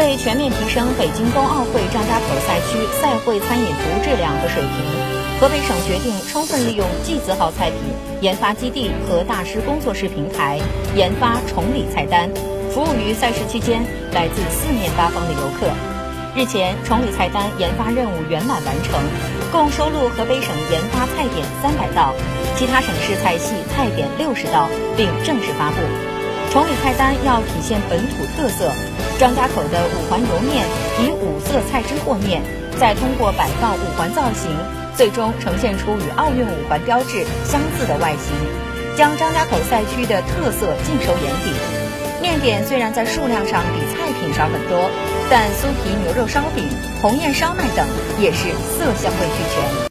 为全面提升北京冬奥会张家口赛区赛会餐饮服务质量和水平，河北省决定充分利用季字号菜品研发基地和大师工作室平台，研发崇礼菜单，服务于赛事期间来自四面八方的游客。日前，崇礼菜单研发任务圆满完成，共收录河北省研发菜点三百道，其他省市菜系菜点六十道，并正式发布。崇礼菜单要体现本土特色，张家口的五环油面以五色菜汁和面，再通过摆放五环造型，最终呈现出与奥运五环标志相似的外形，将张家口赛区的特色尽收眼底。面点虽然在数量上比菜品少很多，但酥皮牛肉烧饼、鸿雁烧麦等也是色香味俱全。